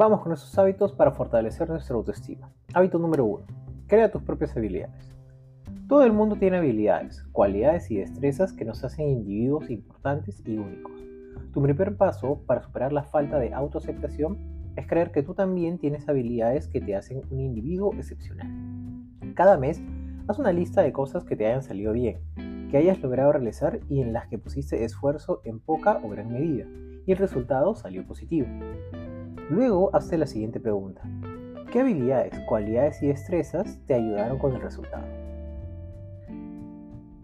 Vamos con esos hábitos para fortalecer nuestra autoestima. Hábito número 1. Crea tus propias habilidades. Todo el mundo tiene habilidades, cualidades y destrezas que nos hacen individuos importantes y únicos. Tu primer paso para superar la falta de autoaceptación es creer que tú también tienes habilidades que te hacen un individuo excepcional. Cada mes, haz una lista de cosas que te hayan salido bien, que hayas logrado realizar y en las que pusiste esfuerzo en poca o gran medida, y el resultado salió positivo. Luego, hazte la siguiente pregunta. ¿Qué habilidades, cualidades y destrezas te ayudaron con el resultado?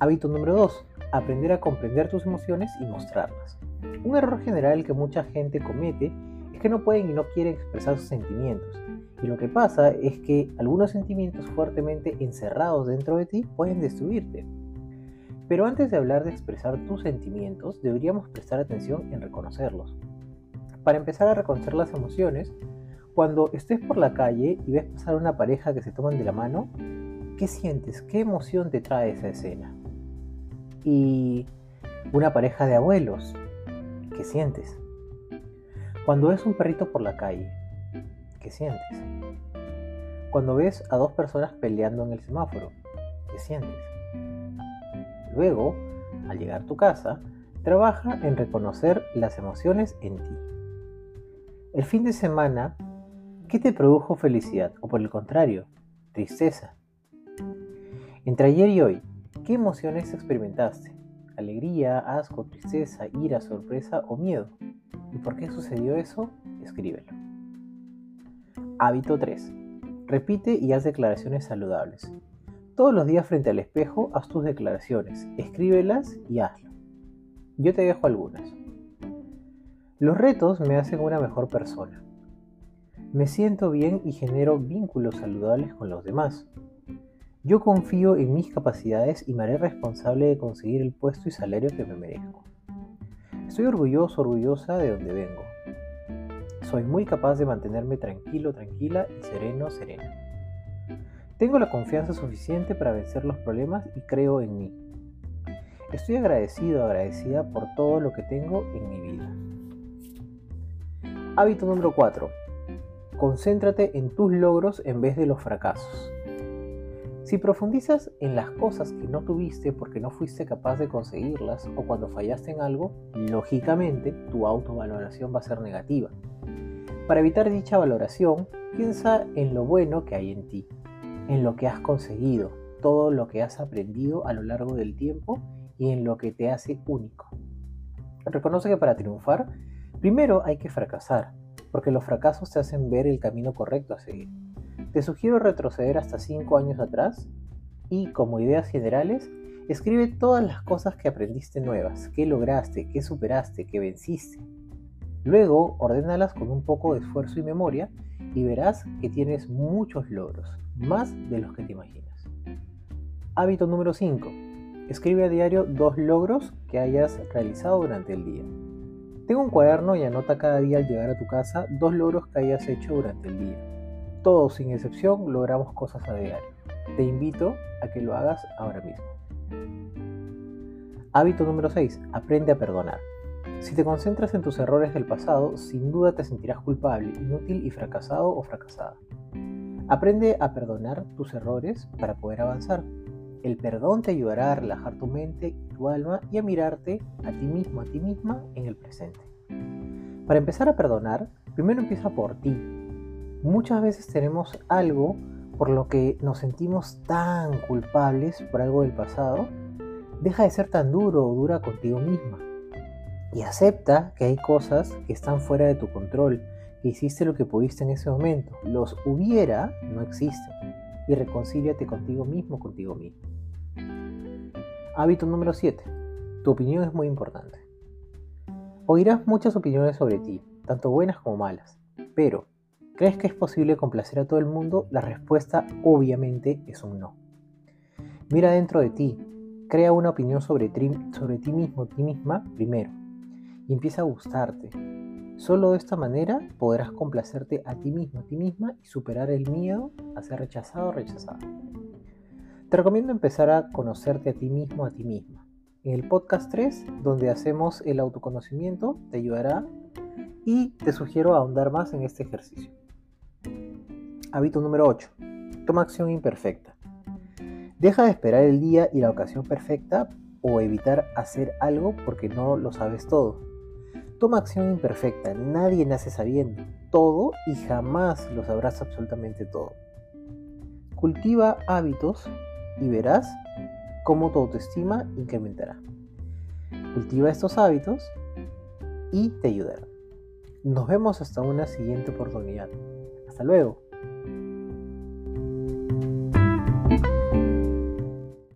Hábito número 2. Aprender a comprender tus emociones y mostrarlas. Un error general que mucha gente comete es que no pueden y no quieren expresar sus sentimientos. Y lo que pasa es que algunos sentimientos fuertemente encerrados dentro de ti pueden destruirte. Pero antes de hablar de expresar tus sentimientos, deberíamos prestar atención en reconocerlos. Para empezar a reconocer las emociones, cuando estés por la calle y ves pasar una pareja que se toman de la mano, ¿qué sientes? ¿Qué emoción te trae esa escena? Y una pareja de abuelos, ¿qué sientes? Cuando ves un perrito por la calle, ¿qué sientes? Cuando ves a dos personas peleando en el semáforo, ¿qué sientes? Luego, al llegar a tu casa, trabaja en reconocer las emociones en ti. El fin de semana, ¿qué te produjo felicidad o por el contrario, tristeza? Entre ayer y hoy, ¿qué emociones experimentaste? ¿Alegría, asco, tristeza, ira, sorpresa o miedo? ¿Y por qué sucedió eso? Escríbelo. Hábito 3. Repite y haz declaraciones saludables. Todos los días frente al espejo haz tus declaraciones, escríbelas y hazlo. Yo te dejo algunas. Los retos me hacen una mejor persona. Me siento bien y genero vínculos saludables con los demás. Yo confío en mis capacidades y me haré responsable de conseguir el puesto y salario que me merezco. Estoy orgulloso, orgullosa de donde vengo. Soy muy capaz de mantenerme tranquilo, tranquila y sereno, serena. Tengo la confianza suficiente para vencer los problemas y creo en mí. Estoy agradecido, agradecida por todo lo que tengo en mi vida. Hábito número 4. Concéntrate en tus logros en vez de los fracasos. Si profundizas en las cosas que no tuviste porque no fuiste capaz de conseguirlas o cuando fallaste en algo, lógicamente tu autovaloración va a ser negativa. Para evitar dicha valoración, piensa en lo bueno que hay en ti en lo que has conseguido, todo lo que has aprendido a lo largo del tiempo y en lo que te hace único. Reconoce que para triunfar, primero hay que fracasar, porque los fracasos te hacen ver el camino correcto a seguir. Te sugiero retroceder hasta 5 años atrás y, como ideas generales, escribe todas las cosas que aprendiste nuevas, que lograste, que superaste, que venciste. Luego, ordénalas con un poco de esfuerzo y memoria y verás que tienes muchos logros, más de los que te imaginas. Hábito número 5. Escribe a diario dos logros que hayas realizado durante el día. Tengo un cuaderno y anota cada día al llegar a tu casa dos logros que hayas hecho durante el día. Todos sin excepción logramos cosas a diario. Te invito a que lo hagas ahora mismo. Hábito número 6. Aprende a perdonar. Si te concentras en tus errores del pasado, sin duda te sentirás culpable, inútil y fracasado o fracasada. Aprende a perdonar tus errores para poder avanzar. El perdón te ayudará a relajar tu mente y tu alma y a mirarte a ti mismo, a ti misma en el presente. Para empezar a perdonar, primero empieza por ti. Muchas veces tenemos algo por lo que nos sentimos tan culpables por algo del pasado. Deja de ser tan duro o dura contigo misma. Y acepta que hay cosas que están fuera de tu control hiciste lo que pudiste en ese momento. Los hubiera no existen. Y reconcíliate contigo mismo, contigo mismo. Hábito número 7. Tu opinión es muy importante. Oirás muchas opiniones sobre ti, tanto buenas como malas. Pero, ¿crees que es posible complacer a todo el mundo? La respuesta obviamente es un no. Mira dentro de ti, crea una opinión sobre ti, sobre ti mismo, ti misma primero, y empieza a gustarte, Solo de esta manera podrás complacerte a ti mismo, a ti misma y superar el miedo a ser rechazado o rechazada. Te recomiendo empezar a conocerte a ti mismo, a ti misma. En el podcast 3, donde hacemos el autoconocimiento, te ayudará y te sugiero ahondar más en este ejercicio. Hábito número 8. Toma acción imperfecta. Deja de esperar el día y la ocasión perfecta o evitar hacer algo porque no lo sabes todo. Toma acción imperfecta, nadie nace sabiendo todo y jamás lo sabrás absolutamente todo. Cultiva hábitos y verás cómo tu autoestima incrementará. Cultiva estos hábitos y te ayudará. Nos vemos hasta una siguiente oportunidad. Hasta luego.